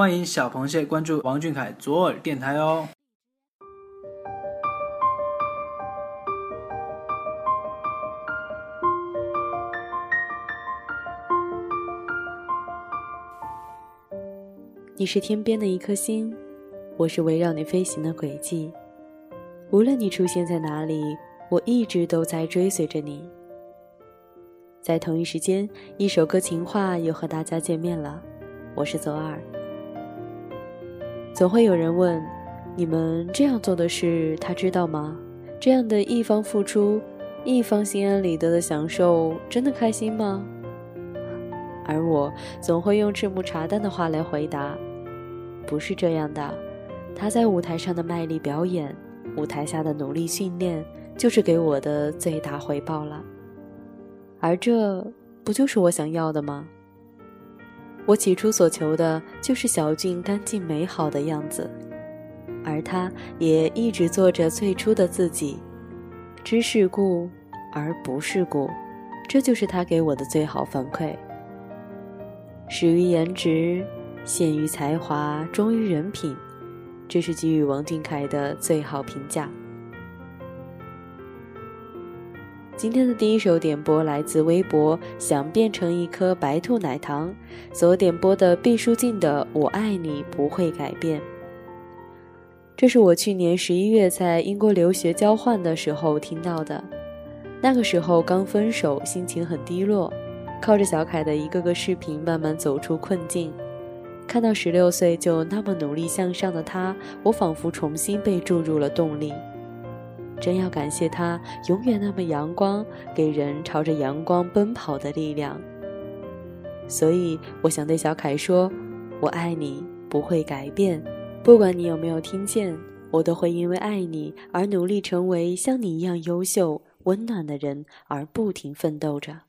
欢迎小螃蟹关注王俊凯左耳电台哦。你是天边的一颗星，我是围绕你飞行的轨迹。无论你出现在哪里，我一直都在追随着你。在同一时间，一首歌情话又和大家见面了。我是左耳。总会有人问：你们这样做的事，他知道吗？这样的一方付出，一方心安理得的享受，真的开心吗？而我总会用赤木茶蛋的话来回答：不是这样的。他在舞台上的卖力表演。舞台下的努力训练，就是给我的最大回报了。而这不就是我想要的吗？我起初所求的就是小俊干净美好的样子，而他也一直做着最初的自己，知世故而不世故，这就是他给我的最好反馈。始于颜值，陷于才华，忠于人品。这是给予王俊凯的最好评价。今天的第一首点播来自微博，想变成一颗白兔奶糖所点播的毕书尽的《我爱你不会改变》。这是我去年十一月在英国留学交换的时候听到的，那个时候刚分手，心情很低落，靠着小凯的一个个视频慢慢走出困境。看到十六岁就那么努力向上的他，我仿佛重新被注入了动力。真要感谢他永远那么阳光，给人朝着阳光奔跑的力量。所以我想对小凯说：“我爱你，不会改变。不管你有没有听见，我都会因为爱你而努力成为像你一样优秀、温暖的人，而不停奋斗着。”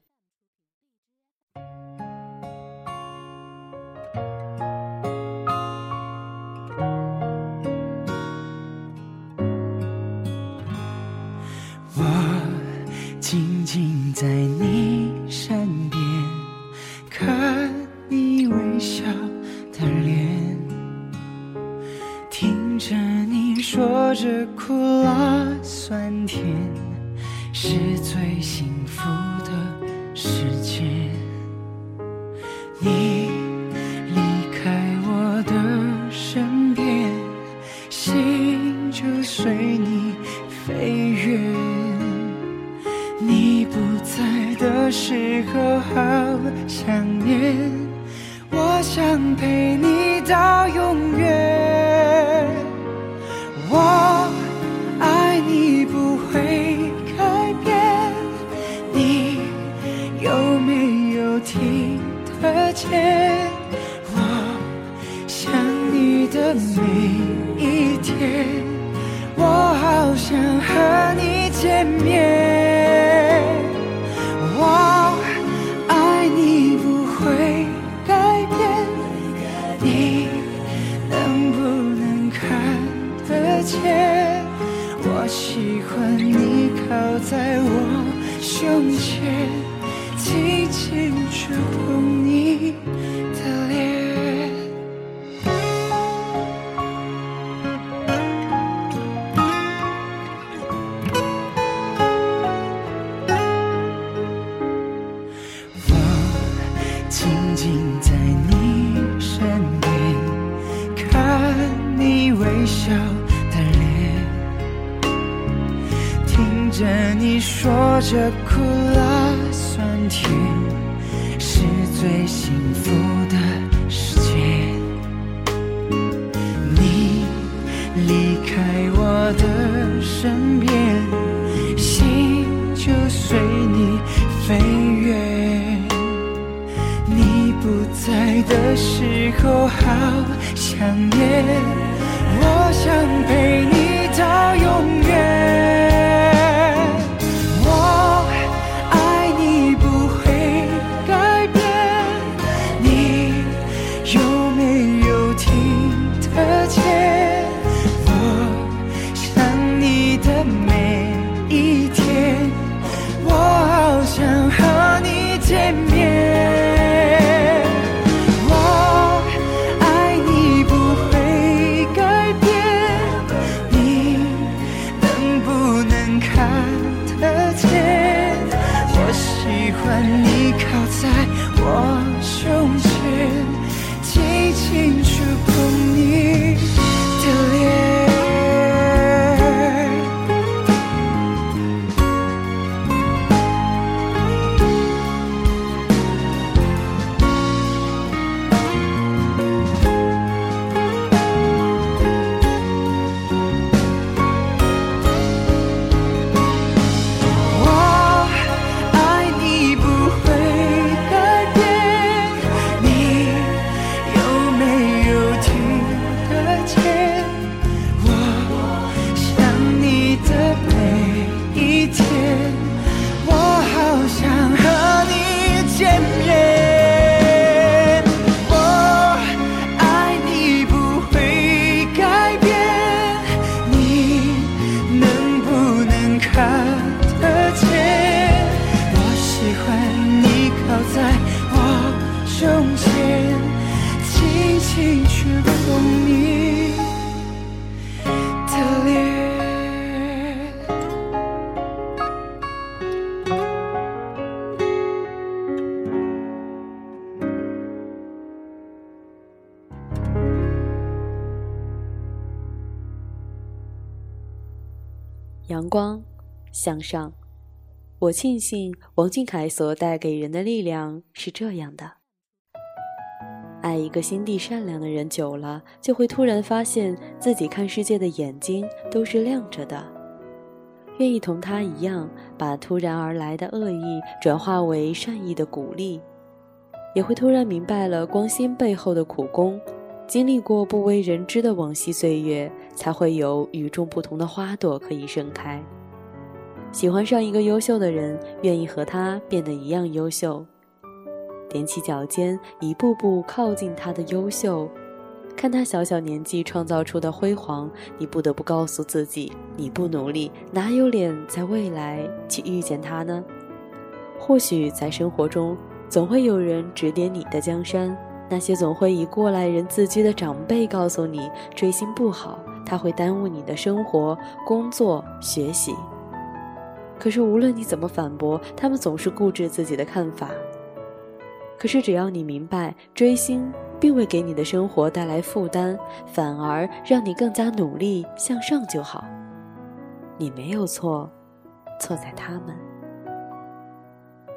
着苦辣酸甜，是最幸福的时间。你离开我的身边，心就随你飞远。你不在的时候好想念，我想陪你到永远。见我想你的每一天我好想和你见面。我爱你不会改变你能不能看得见？我喜欢你靠在我胸前。轻轻触碰你。离开我的身边，心就随你飞远。你不在的时候好想念，我想陪你到永远。阳光，向上。我庆幸王俊凯所带给人的力量是这样的：爱一个心地善良的人久了，就会突然发现自己看世界的眼睛都是亮着的，愿意同他一样，把突然而来的恶意转化为善意的鼓励，也会突然明白了光鲜背后的苦功，经历过不为人知的往昔岁月，才会有与众不同的花朵可以盛开。喜欢上一个优秀的人，愿意和他变得一样优秀，踮起脚尖，一步步靠近他的优秀。看他小小年纪创造出的辉煌，你不得不告诉自己：你不努力，哪有脸在未来去遇见他呢？或许在生活中，总会有人指点你的江山，那些总会以过来人自居的长辈告诉你：追星不好，他会耽误你的生活、工作、学习。可是无论你怎么反驳，他们总是固执自己的看法。可是只要你明白，追星并未给你的生活带来负担，反而让你更加努力向上就好。你没有错，错在他们。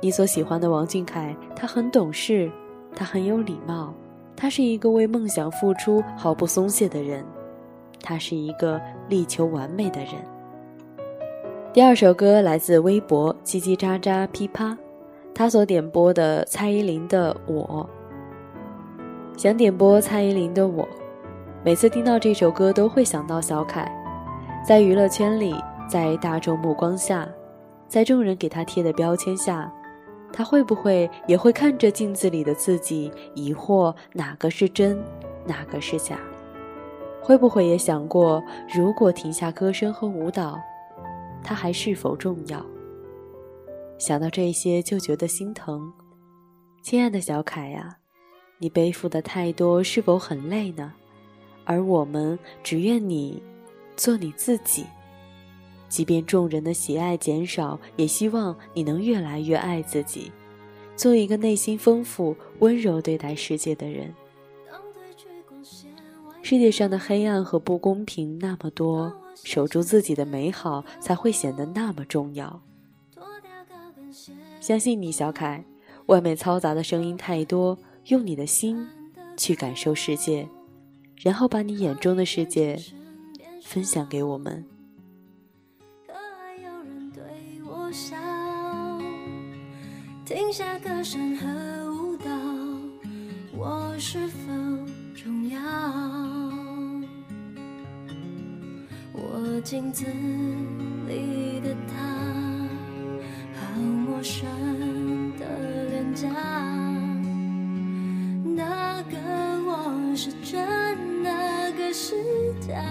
你所喜欢的王俊凯，他很懂事，他很有礼貌，他是一个为梦想付出毫不松懈的人，他是一个力求完美的人。第二首歌来自微博叽叽喳喳噼啪，他所点播的蔡依林的《我》。想点播蔡依林的《我》，每次听到这首歌都会想到小凯，在娱乐圈里，在大众目光下，在众人给他贴的标签下，他会不会也会看着镜子里的自己，疑惑哪个是真，哪个是假？会不会也想过，如果停下歌声和舞蹈？他还是否重要？想到这些就觉得心疼。亲爱的小凯呀，你背负的太多，是否很累呢？而我们只愿你做你自己，即便众人的喜爱减少，也希望你能越来越爱自己，做一个内心丰富、温柔对待世界的人。世界上的黑暗和不公平那么多。守住自己的美好，才会显得那么重要。相信你，小凯。外面嘈杂的声音太多，用你的心去感受世界，然后把你眼中的世界分享给我们。停下歌声和舞蹈，我是否重要？我镜子里的他，好陌生的脸颊。那个我是真，那个是假。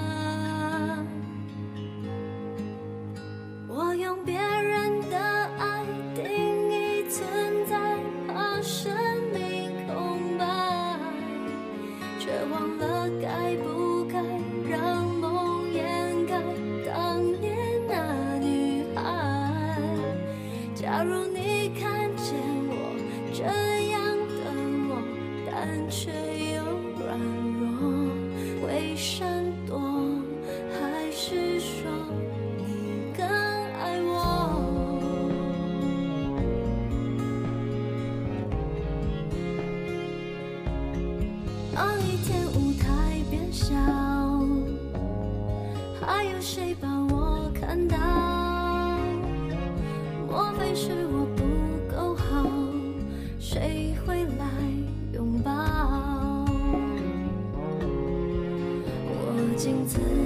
镜子。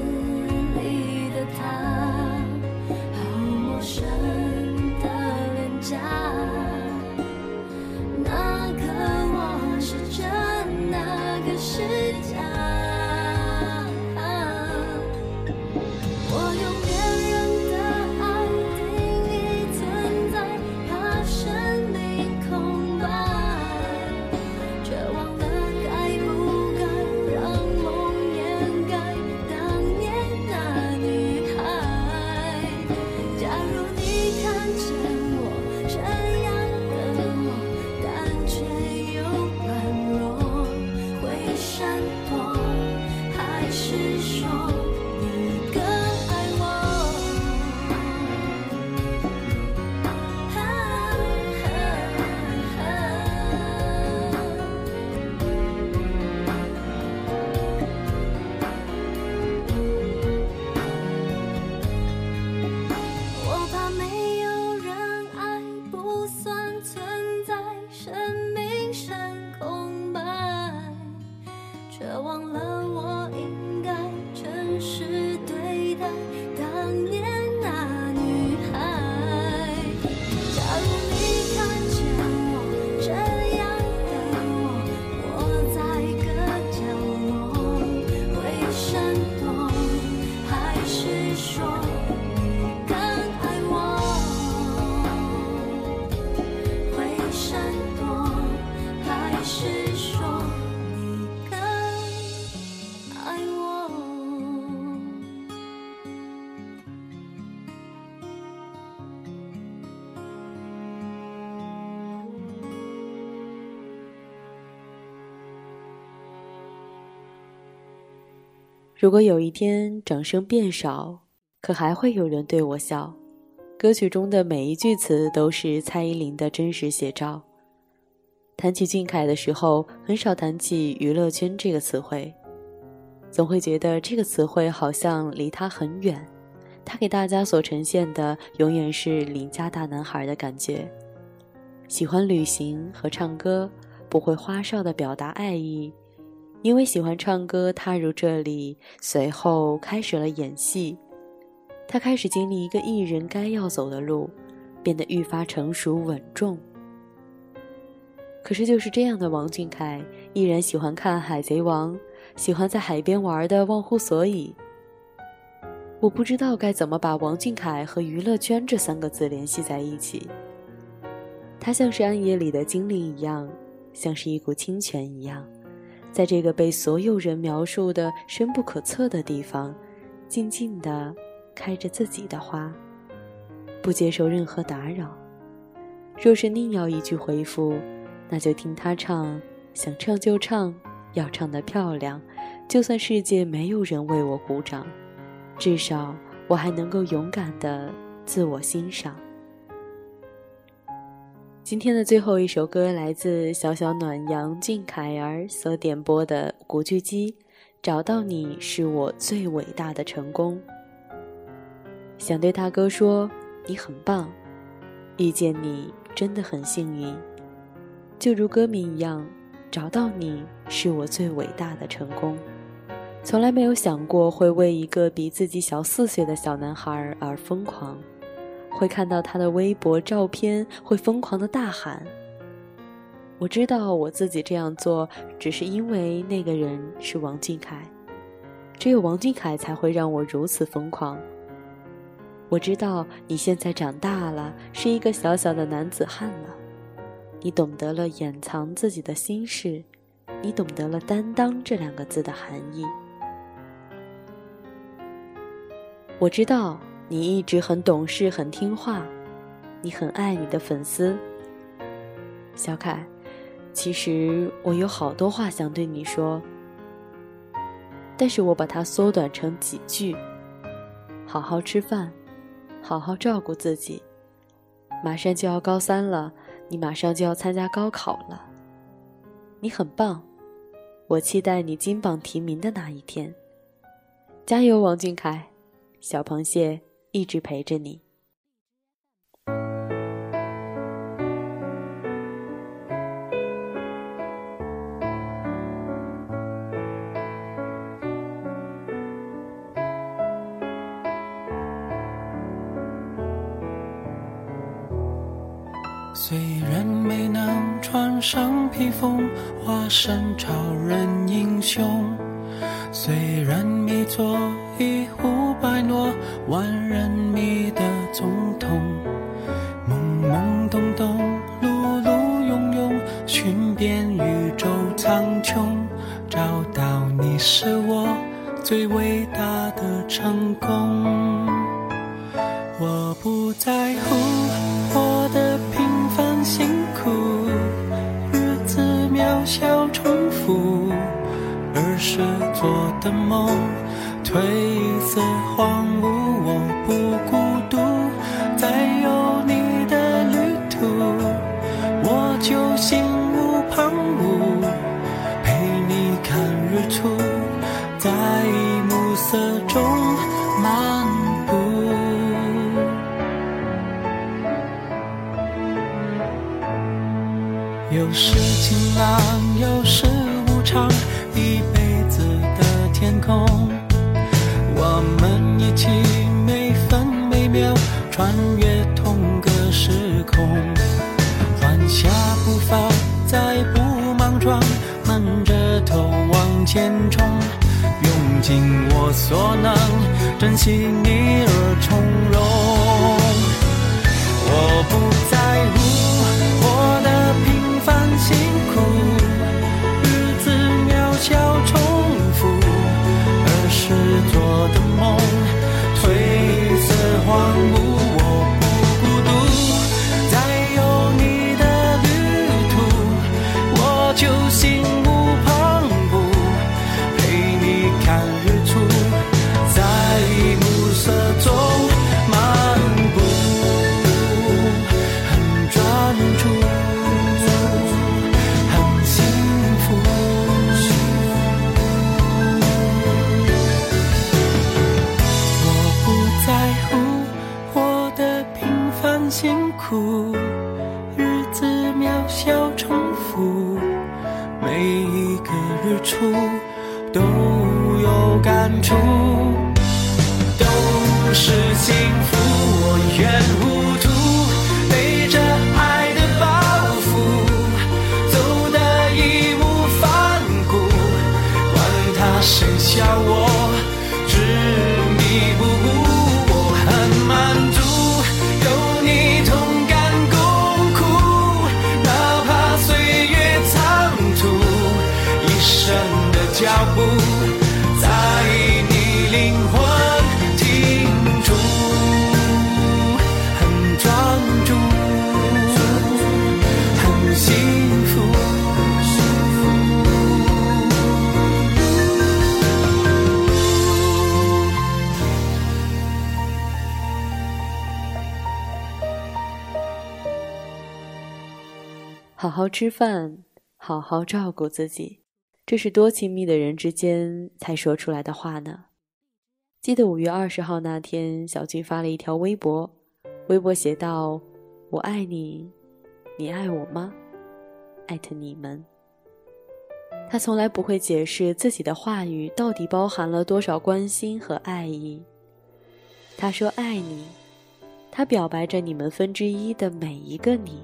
如果有一天掌声变少，可还会有人对我笑。歌曲中的每一句词都是蔡依林的真实写照。谈起俊凯的时候，很少谈起娱乐圈这个词汇，总会觉得这个词汇好像离他很远。他给大家所呈现的永远是邻家大男孩的感觉，喜欢旅行和唱歌，不会花哨的表达爱意。因为喜欢唱歌，踏入这里，随后开始了演戏。他开始经历一个艺人该要走的路，变得愈发成熟稳重。可是，就是这样的王俊凯，依然喜欢看《海贼王》，喜欢在海边玩的忘乎所以。我不知道该怎么把王俊凯和娱乐圈这三个字联系在一起。他像是暗夜里的精灵一样，像是一股清泉一样。在这个被所有人描述的深不可测的地方，静静地开着自己的花，不接受任何打扰。若是宁要一句回复，那就听他唱，想唱就唱，要唱得漂亮。就算世界没有人为我鼓掌，至少我还能够勇敢地自我欣赏。今天的最后一首歌来自小小暖阳俊凯儿所点播的古巨基，《找到你是我最伟大的成功》。想对大哥说，你很棒，遇见你真的很幸运，就如歌名一样，找到你是我最伟大的成功。从来没有想过会为一个比自己小四岁的小男孩而疯狂。会看到他的微博照片，会疯狂的大喊。我知道我自己这样做，只是因为那个人是王俊凯，只有王俊凯才会让我如此疯狂。我知道你现在长大了，是一个小小的男子汉了，你懂得了掩藏自己的心事，你懂得了担当这两个字的含义。我知道。你一直很懂事，很听话，你很爱你的粉丝，小凯。其实我有好多话想对你说，但是我把它缩短成几句：好好吃饭，好好照顾自己。马上就要高三了，你马上就要参加高考了，你很棒，我期待你金榜题名的那一天。加油，王俊凯，小螃蟹。一直陪着你。虽然没能穿上披风，化身超人英雄，虽然没做一呼百诺。万人迷的总统，懵懵懂懂，碌碌庸庸，寻遍宇宙苍穹，找到你是我最伟大的成功。我不在乎活得平凡辛苦，日子渺小重复，儿时做的梦，褪色荒芜，我不孤独。再有你的旅途，我就心无旁骛，陪你看日出，在暮色中漫步。有时晴朗，有时无常，一辈子的天空，起每分每秒穿越同个时空，缓下步伐，再不莽撞，闷着头往前冲，用尽我所能，珍惜你而从容。我不在乎我的平凡辛苦，日子渺小色荒芜，好好吃饭，好好照顾自己，这是多亲密的人之间才说出来的话呢。记得五月二十号那天，小俊发了一条微博，微博写道：“我爱你，你爱我吗？艾特你们。”他从来不会解释自己的话语到底包含了多少关心和爱意。他说爱你，他表白着你们分之一的每一个你。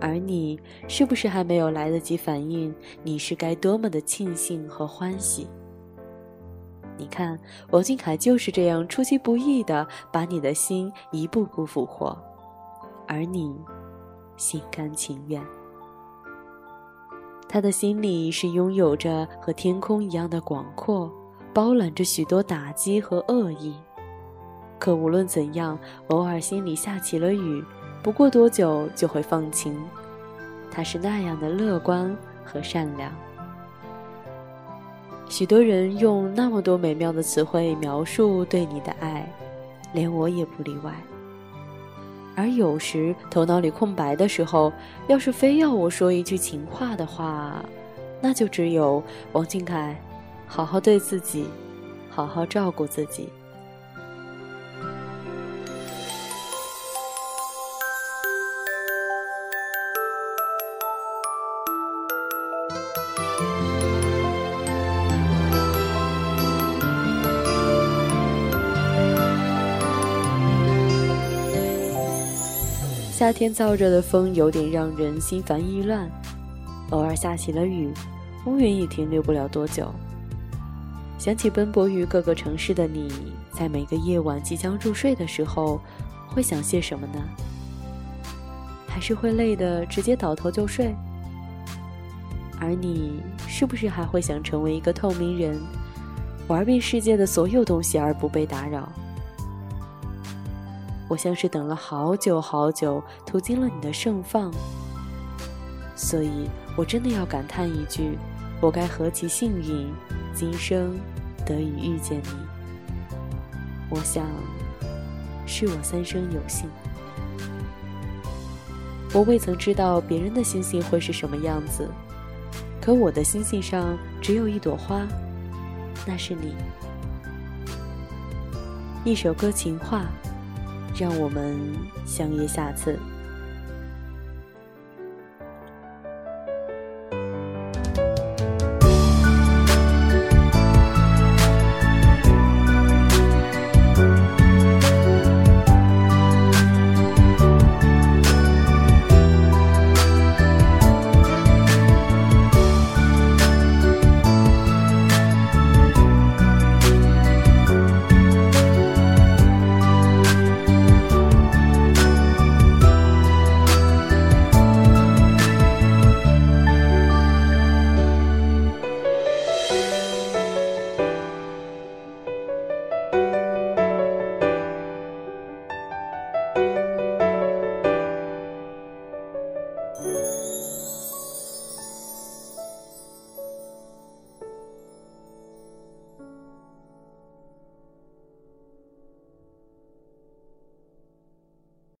而你是不是还没有来得及反应？你是该多么的庆幸和欢喜？你看，王俊凯就是这样出其不意的把你的心一步步俘获，而你心甘情愿。他的心里是拥有着和天空一样的广阔，包揽着许多打击和恶意。可无论怎样，偶尔心里下起了雨。不过多久就会放晴，他是那样的乐观和善良。许多人用那么多美妙的词汇描述对你的爱，连我也不例外。而有时头脑里空白的时候，要是非要我说一句情话的话，那就只有王俊凯，好好对自己，好好照顾自己。夏天燥热的风有点让人心烦意乱，偶尔下起了雨，乌云也停留不了多久。想起奔波于各个城市的你，在每个夜晚即将入睡的时候，会想些什么呢？还是会累得直接倒头就睡？而你是不是还会想成为一个透明人，玩遍世界的所有东西而不被打扰？我像是等了好久好久，途经了你的盛放，所以我真的要感叹一句：我该何其幸运，今生得以遇见你。我想，是我三生有幸。我未曾知道别人的星星会是什么样子，可我的星星上只有一朵花，那是你。一首歌情话，让我们相约下次。